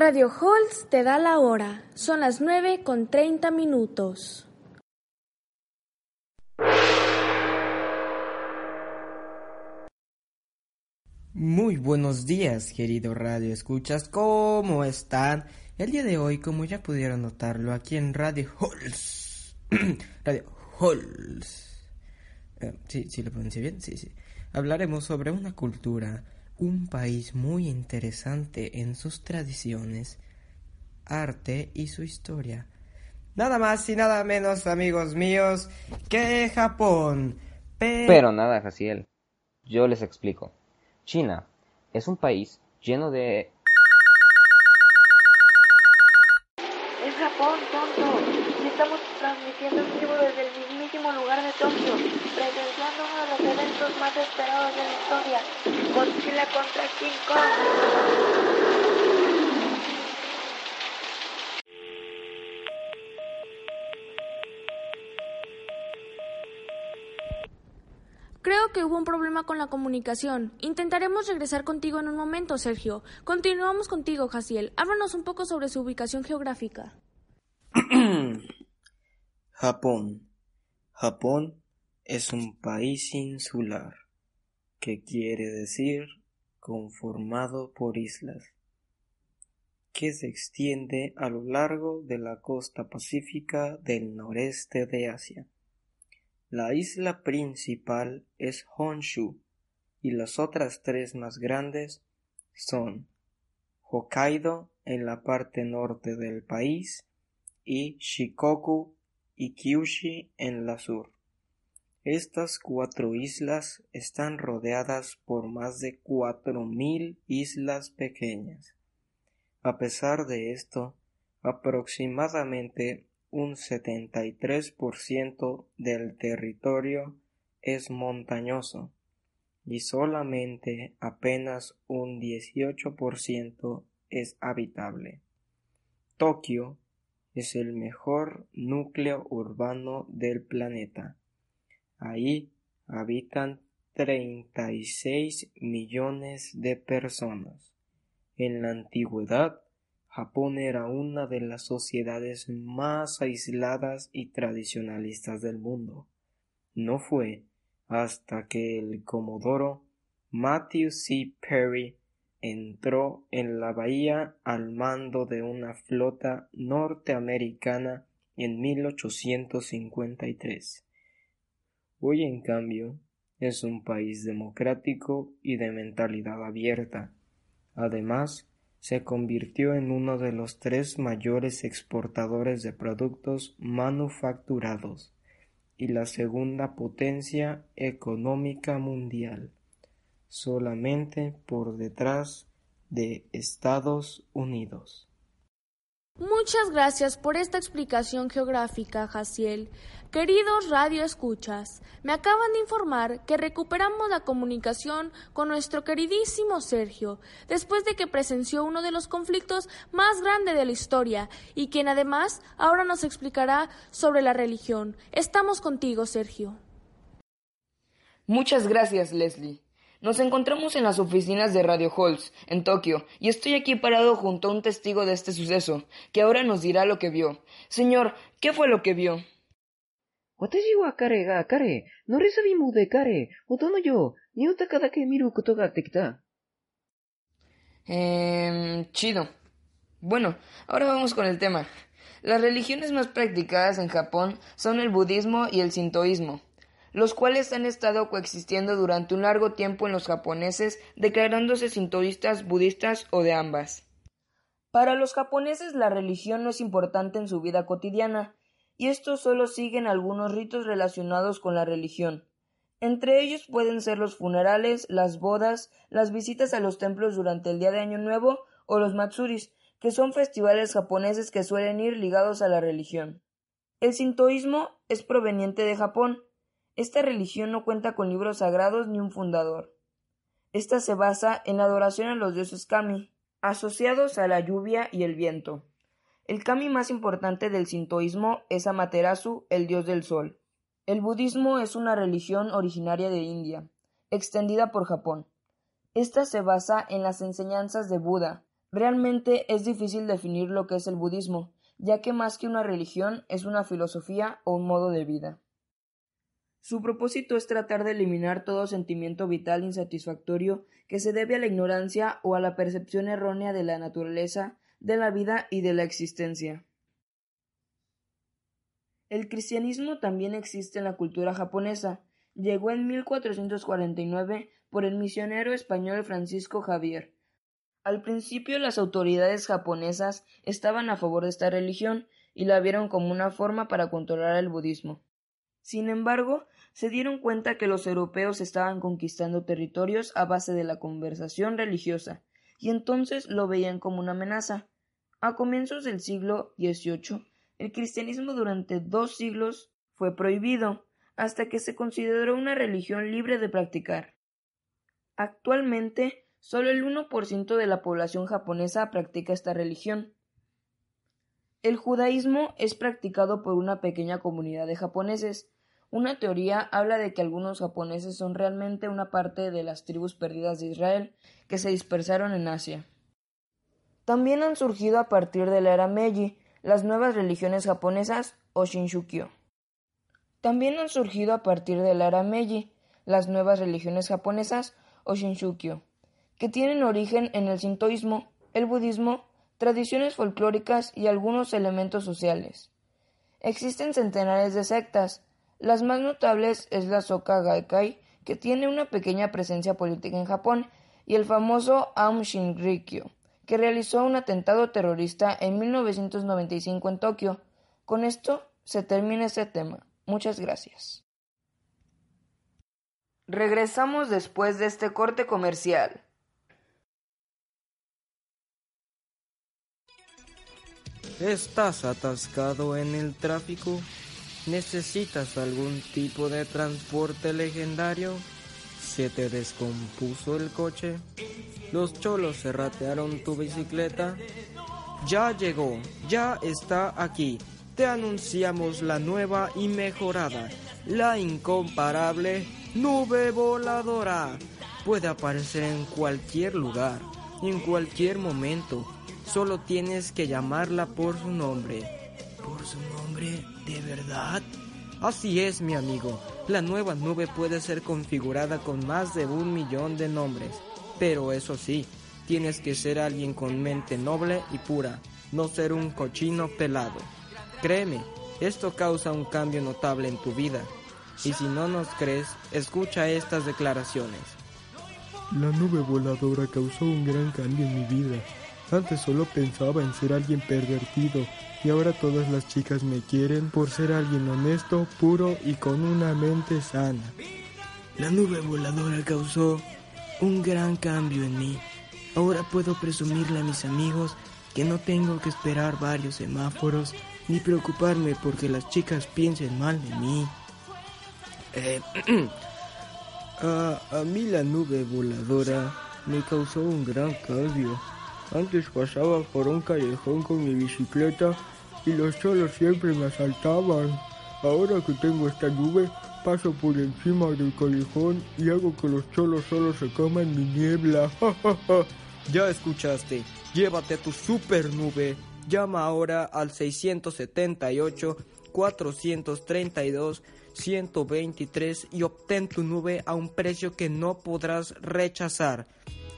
Radio Halls te da la hora. Son las nueve con treinta minutos. Muy buenos días, querido Radio Escuchas. ¿Cómo están? El día de hoy, como ya pudieron notarlo, aquí en Radio Halls. Radio Halls. Eh, sí, sí lo pronuncié bien, sí, sí. Hablaremos sobre una cultura, un país muy interesante en sus tradiciones, arte y su historia. Nada más y nada menos, amigos míos, que Japón. Pero nada, Jaciel. Yo les explico. China es un país lleno de... estamos transmitiendo en vivo desde el mismísimo lugar de Tokio, presenciando uno de los eventos más esperados de la historia, Godzilla contra King Kong. Creo que hubo un problema con la comunicación. Intentaremos regresar contigo en un momento, Sergio. Continuamos contigo, Jaciel. Háblanos un poco sobre su ubicación geográfica. Japón. Japón es un país insular, que quiere decir conformado por islas, que se extiende a lo largo de la costa pacífica del noreste de Asia. La isla principal es Honshu y las otras tres más grandes son Hokkaido en la parte norte del país y Shikoku y Kyushu en la sur. Estas cuatro islas están rodeadas por más de cuatro mil islas pequeñas. A pesar de esto, aproximadamente un 73% del territorio es montañoso y solamente apenas un 18% es habitable. Tokio es el mejor núcleo urbano del planeta. Ahí habitan 36 millones de personas. En la antigüedad, Japón era una de las sociedades más aisladas y tradicionalistas del mundo. No fue hasta que el comodoro Matthew C. Perry entró en la bahía al mando de una flota norteamericana en 1853. Hoy, en cambio, es un país democrático y de mentalidad abierta. Además, se convirtió en uno de los tres mayores exportadores de productos manufacturados y la segunda potencia económica mundial, solamente por detrás de Estados Unidos. Muchas gracias por esta explicación geográfica, Jaciel. Queridos Radio Escuchas, me acaban de informar que recuperamos la comunicación con nuestro queridísimo Sergio, después de que presenció uno de los conflictos más grandes de la historia, y quien además ahora nos explicará sobre la religión. Estamos contigo, Sergio. Muchas gracias, Leslie. Nos encontramos en las oficinas de Radio Halls, en Tokio, y estoy aquí parado junto a un testigo de este suceso, que ahora nos dirá lo que vio. Señor, ¿qué fue lo que vio? Eh, chido. Bueno, ahora vamos con el tema. Las religiones más practicadas en Japón son el budismo y el sintoísmo los cuales han estado coexistiendo durante un largo tiempo en los japoneses, declarándose sintoístas, budistas o de ambas. Para los japoneses la religión no es importante en su vida cotidiana, y estos solo siguen algunos ritos relacionados con la religión. Entre ellos pueden ser los funerales, las bodas, las visitas a los templos durante el día de Año Nuevo o los matsuris, que son festivales japoneses que suelen ir ligados a la religión. El sintoísmo es proveniente de Japón, esta religión no cuenta con libros sagrados ni un fundador. Esta se basa en la adoración a los dioses kami, asociados a la lluvia y el viento. El kami más importante del sintoísmo es Amaterasu, el dios del sol. El budismo es una religión originaria de India, extendida por Japón. Esta se basa en las enseñanzas de Buda, Realmente es difícil definir lo que es el budismo, ya que más que una religión es una filosofía o un modo de vida. Su propósito es tratar de eliminar todo sentimiento vital insatisfactorio que se debe a la ignorancia o a la percepción errónea de la naturaleza, de la vida y de la existencia. El cristianismo también existe en la cultura japonesa. Llegó en 1449 por el misionero español Francisco Javier. Al principio las autoridades japonesas estaban a favor de esta religión y la vieron como una forma para controlar el budismo. Sin embargo, se dieron cuenta que los europeos estaban conquistando territorios a base de la conversación religiosa, y entonces lo veían como una amenaza. A comienzos del siglo XVIII, el cristianismo durante dos siglos fue prohibido, hasta que se consideró una religión libre de practicar. Actualmente, solo el 1% de la población japonesa practica esta religión. El judaísmo es practicado por una pequeña comunidad de japoneses. Una teoría habla de que algunos japoneses son realmente una parte de las tribus perdidas de Israel que se dispersaron en Asia. También han surgido a partir de la era Meiji las nuevas religiones japonesas o Shinshukyo. También han surgido a partir de la era Meiji las nuevas religiones japonesas o Shinshukyo, que tienen origen en el sintoísmo, el budismo, tradiciones folclóricas y algunos elementos sociales. Existen centenares de sectas. Las más notables es la Soka Gaikai, que tiene una pequeña presencia política en Japón, y el famoso Aum Shinrikyo, que realizó un atentado terrorista en 1995 en Tokio. Con esto se termina este tema. Muchas gracias. Regresamos después de este corte comercial. ¿Estás atascado en el tráfico? ¿Necesitas algún tipo de transporte legendario? ¿Se te descompuso el coche? ¿Los cholos se ratearon tu bicicleta? Ya llegó, ya está aquí. Te anunciamos la nueva y mejorada, la incomparable nube voladora. Puede aparecer en cualquier lugar, en cualquier momento Solo tienes que llamarla por su nombre. ¿Por su ¿De verdad? Así es, mi amigo. La nueva nube puede ser configurada con más de un millón de nombres. Pero eso sí, tienes que ser alguien con mente noble y pura, no ser un cochino pelado. Créeme, esto causa un cambio notable en tu vida. Y si no nos crees, escucha estas declaraciones. La nube voladora causó un gran cambio en mi vida. Antes solo pensaba en ser alguien pervertido y ahora todas las chicas me quieren por ser alguien honesto, puro y con una mente sana. La nube voladora causó un gran cambio en mí. Ahora puedo presumirle a mis amigos que no tengo que esperar varios semáforos ni preocuparme porque las chicas piensen mal de mí. Eh, a, a mí la nube voladora me causó un gran cambio. Antes pasaba por un callejón con mi bicicleta y los cholos siempre me asaltaban. Ahora que tengo esta nube, paso por encima del callejón y hago que los cholos solo se coman mi niebla. ya escuchaste, llévate tu super nube. Llama ahora al 678 432 123 y obtén tu nube a un precio que no podrás rechazar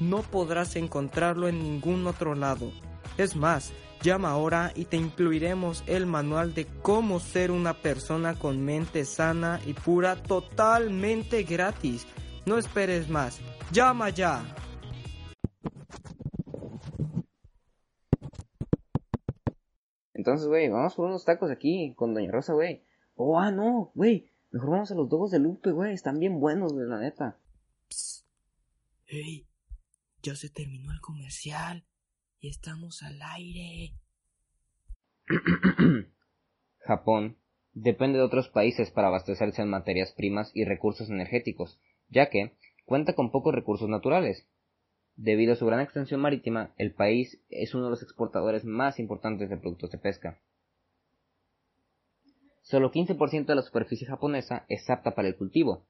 no podrás encontrarlo en ningún otro lado. Es más, llama ahora y te incluiremos el manual de cómo ser una persona con mente sana y pura totalmente gratis. No esperes más, llama ya. Entonces, güey, vamos por unos tacos aquí con Doña Rosa, güey. Oh, ah, no, güey. Mejor vamos a los dogos de Lupe, güey. Están bien buenos, güey, la neta. Psst. Hey, ya se terminó el comercial y estamos al aire. Japón depende de otros países para abastecerse en materias primas y recursos energéticos, ya que cuenta con pocos recursos naturales. Debido a su gran extensión marítima, el país es uno de los exportadores más importantes de productos de pesca. Solo 15% de la superficie japonesa es apta para el cultivo.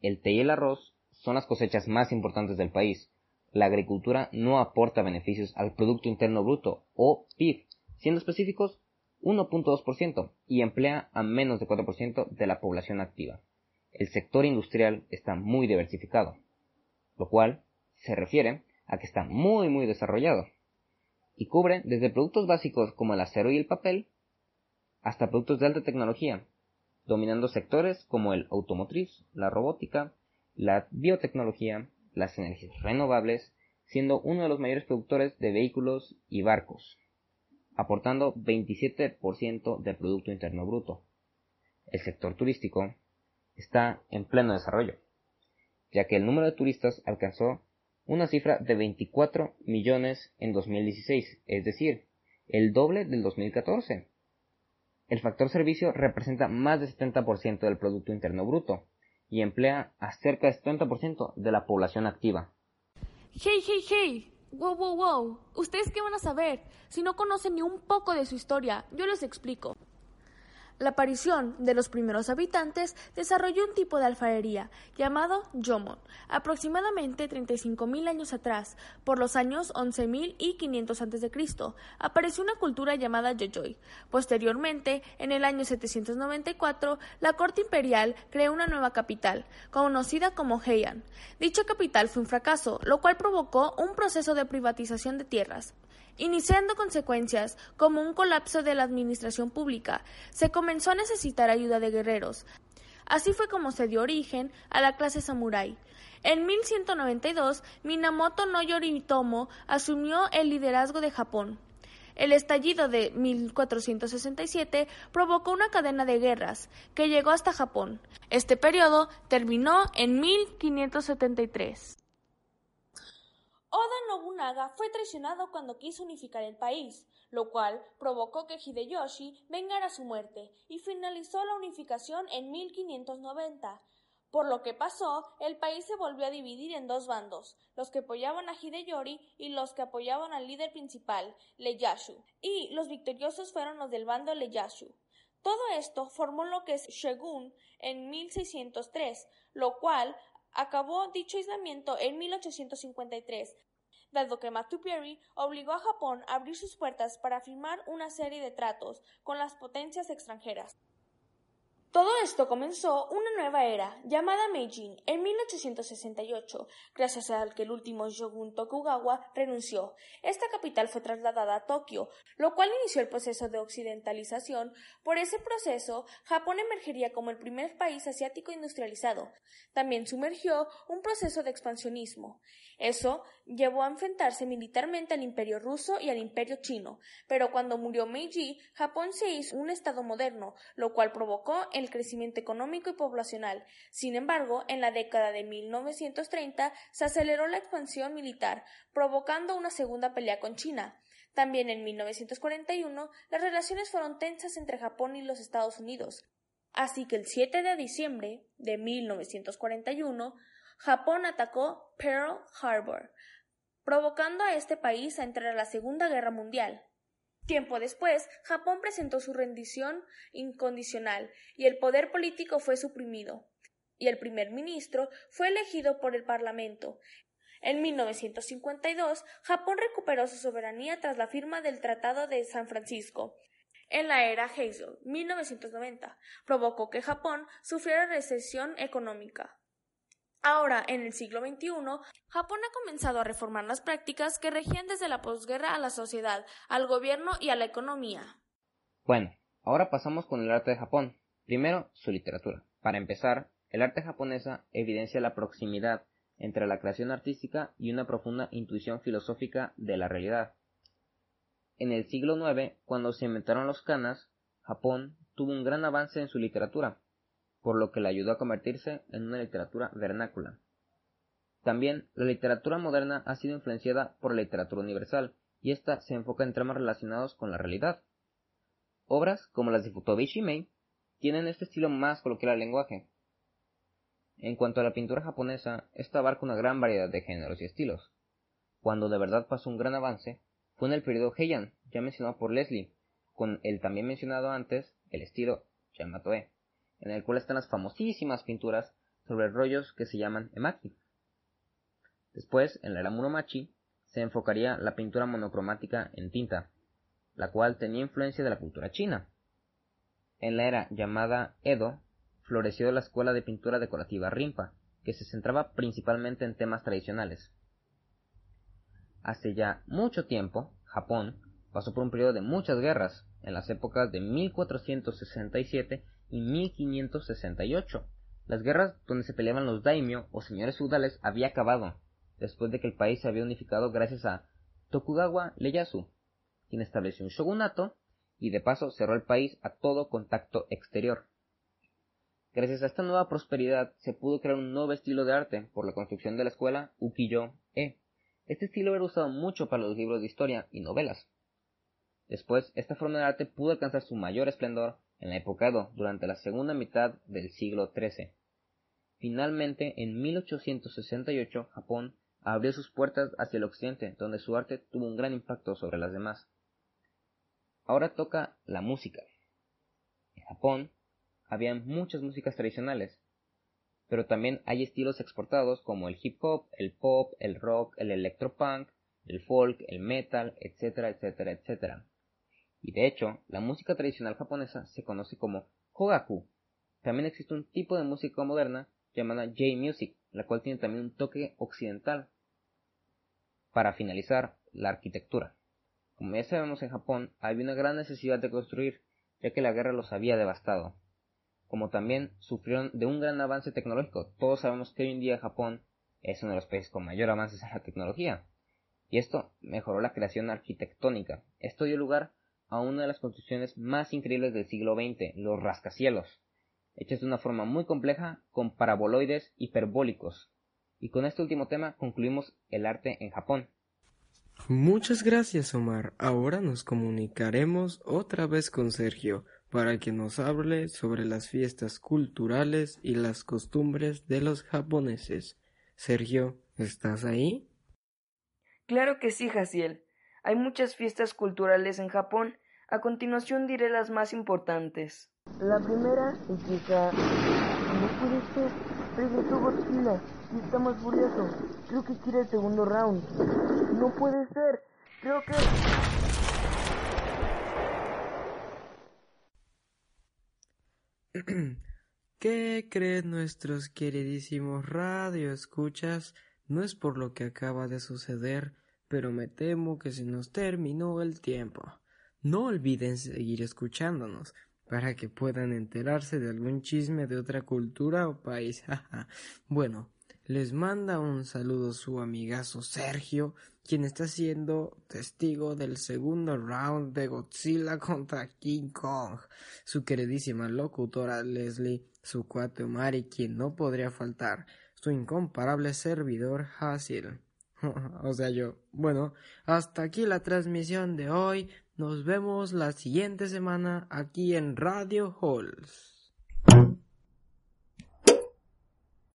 El té y el arroz son las cosechas más importantes del país, la agricultura no aporta beneficios al Producto Interno Bruto o PIB, siendo específicos 1.2% y emplea a menos de 4% de la población activa. El sector industrial está muy diversificado, lo cual se refiere a que está muy muy desarrollado y cubre desde productos básicos como el acero y el papel hasta productos de alta tecnología, dominando sectores como el automotriz, la robótica, la biotecnología, las energías renovables, siendo uno de los mayores productores de vehículos y barcos, aportando 27% del Producto Interno Bruto. El sector turístico está en pleno desarrollo, ya que el número de turistas alcanzó una cifra de 24 millones en 2016, es decir, el doble del 2014. El factor servicio representa más del 70% del Producto Interno Bruto, y emplea a cerca del 70% de la población activa. Hey, hey, hey. Wow, wow, wow. ¿Ustedes qué van a saber? Si no conocen ni un poco de su historia, yo les explico. La aparición de los primeros habitantes desarrolló un tipo de alfarería llamado Yomon, aproximadamente 35.000 años atrás, por los años 11.000 y 500 a.C. Apareció una cultura llamada Yoyoy. Posteriormente, en el año 794, la corte imperial creó una nueva capital, conocida como Heian. Dicha capital fue un fracaso, lo cual provocó un proceso de privatización de tierras iniciando consecuencias como un colapso de la administración pública. Se comenzó a necesitar ayuda de guerreros. Así fue como se dio origen a la clase samurái. En 1192, Minamoto no Yoritomo asumió el liderazgo de Japón. El estallido de 1467 provocó una cadena de guerras que llegó hasta Japón. Este periodo terminó en 1573. Nobunaga fue traicionado cuando quiso unificar el país, lo cual provocó que Hideyoshi vengara su muerte y finalizó la unificación en 1590. Por lo que pasó, el país se volvió a dividir en dos bandos, los que apoyaban a Hideyori y los que apoyaban al líder principal, Ieyasu, y los victoriosos fueron los del bando Ieyasu. Todo esto formó lo que es Shogun en 1603, lo cual acabó dicho aislamiento en 1853, dado que Perry obligó a Japón a abrir sus puertas para firmar una serie de tratos con las potencias extranjeras. Todo esto comenzó una nueva era, llamada Meijin, en 1868, gracias al que el último shogun Tokugawa renunció. Esta capital fue trasladada a Tokio, lo cual inició el proceso de occidentalización. Por ese proceso, Japón emergería como el primer país asiático industrializado. También sumergió un proceso de expansionismo. Eso llevó a enfrentarse militarmente al imperio ruso y al imperio chino, pero cuando murió Meiji, Japón se hizo un estado moderno, lo cual provocó el crecimiento económico y poblacional. Sin embargo, en la década de 1930 se aceleró la expansión militar, provocando una segunda pelea con China. También en 1941 las relaciones fueron tensas entre Japón y los Estados Unidos. Así que el 7 de diciembre de 1941 Japón atacó Pearl Harbor, provocando a este país a entrar a la Segunda Guerra Mundial. Tiempo después, Japón presentó su rendición incondicional y el poder político fue suprimido, y el primer ministro fue elegido por el Parlamento. En 1952, Japón recuperó su soberanía tras la firma del Tratado de San Francisco. En la era Heysel, 1990, provocó que Japón sufriera recesión económica. Ahora, en el siglo XXI, Japón ha comenzado a reformar las prácticas que regían desde la posguerra a la sociedad, al gobierno y a la economía. Bueno, ahora pasamos con el arte de Japón. Primero, su literatura. Para empezar, el arte japonesa evidencia la proximidad entre la creación artística y una profunda intuición filosófica de la realidad. En el siglo IX, cuando se inventaron los kanas, Japón tuvo un gran avance en su literatura, por lo que le ayudó a convertirse en una literatura vernácula. También la literatura moderna ha sido influenciada por la literatura universal, y ésta se enfoca en temas relacionados con la realidad. Obras como las de Futobi Shimei tienen este estilo más coloquial al lenguaje. En cuanto a la pintura japonesa, esta abarca una gran variedad de géneros y estilos. Cuando de verdad pasó un gran avance fue en el periodo Heian, ya mencionado por Leslie, con el también mencionado antes, el estilo Yamatoe en el cual están las famosísimas pinturas sobre rollos que se llaman emaki. Después, en la era Muromachi, se enfocaría la pintura monocromática en tinta, la cual tenía influencia de la cultura china. En la era llamada Edo, floreció la escuela de pintura decorativa Rimpa, que se centraba principalmente en temas tradicionales. Hace ya mucho tiempo, Japón pasó por un periodo de muchas guerras, en las épocas de 1467 y 1568. Las guerras donde se peleaban los daimyo o señores feudales había acabado, después de que el país se había unificado gracias a Tokugawa Ieyasu, quien estableció un shogunato y de paso cerró el país a todo contacto exterior. Gracias a esta nueva prosperidad se pudo crear un nuevo estilo de arte por la construcción de la escuela Ukiyo-e. Este estilo era usado mucho para los libros de historia y novelas. Después, esta forma de arte pudo alcanzar su mayor esplendor en la época Edo durante la segunda mitad del siglo XIII. Finalmente, en 1868, Japón abrió sus puertas hacia el occidente, donde su arte tuvo un gran impacto sobre las demás. Ahora toca la música. En Japón había muchas músicas tradicionales, pero también hay estilos exportados como el hip hop, el pop, el rock, el electropunk, el folk, el metal, etcétera, etcétera, etcétera. Y de hecho, la música tradicional japonesa se conoce como kogaku. También existe un tipo de música moderna llamada J-Music, la cual tiene también un toque occidental. Para finalizar, la arquitectura. Como ya sabemos en Japón, había una gran necesidad de construir, ya que la guerra los había devastado. Como también sufrieron de un gran avance tecnológico. Todos sabemos que hoy en día Japón es uno de los países con mayor avances en la tecnología. Y esto mejoró la creación arquitectónica. Esto dio lugar a una de las construcciones más increíbles del siglo XX, los rascacielos hechas de una forma muy compleja con paraboloides hiperbólicos. Y con este último tema concluimos el arte en Japón. Muchas gracias Omar. Ahora nos comunicaremos otra vez con Sergio para que nos hable sobre las fiestas culturales y las costumbres de los japoneses. Sergio, ¿estás ahí? Claro que sí, Jaciel. Hay muchas fiestas culturales en Japón. A continuación diré las más importantes. La primera empieza... No puede ser. Regresó Godzilla y está más furioso. Creo que quiere el segundo round. No puede ser. Creo que... ¿Qué creen nuestros queridísimos radioescuchas? No es por lo que acaba de suceder, pero me temo que se nos terminó el tiempo. No olviden seguir escuchándonos para que puedan enterarse de algún chisme de otra cultura o país. bueno, les manda un saludo su amigazo Sergio, quien está siendo testigo del segundo round de Godzilla contra King Kong. Su queridísima locutora Leslie, su cuate Omari, quien no podría faltar, su incomparable servidor Hasil. o sea, yo. Bueno, hasta aquí la transmisión de hoy. Nos vemos la siguiente semana aquí en Radio Halls.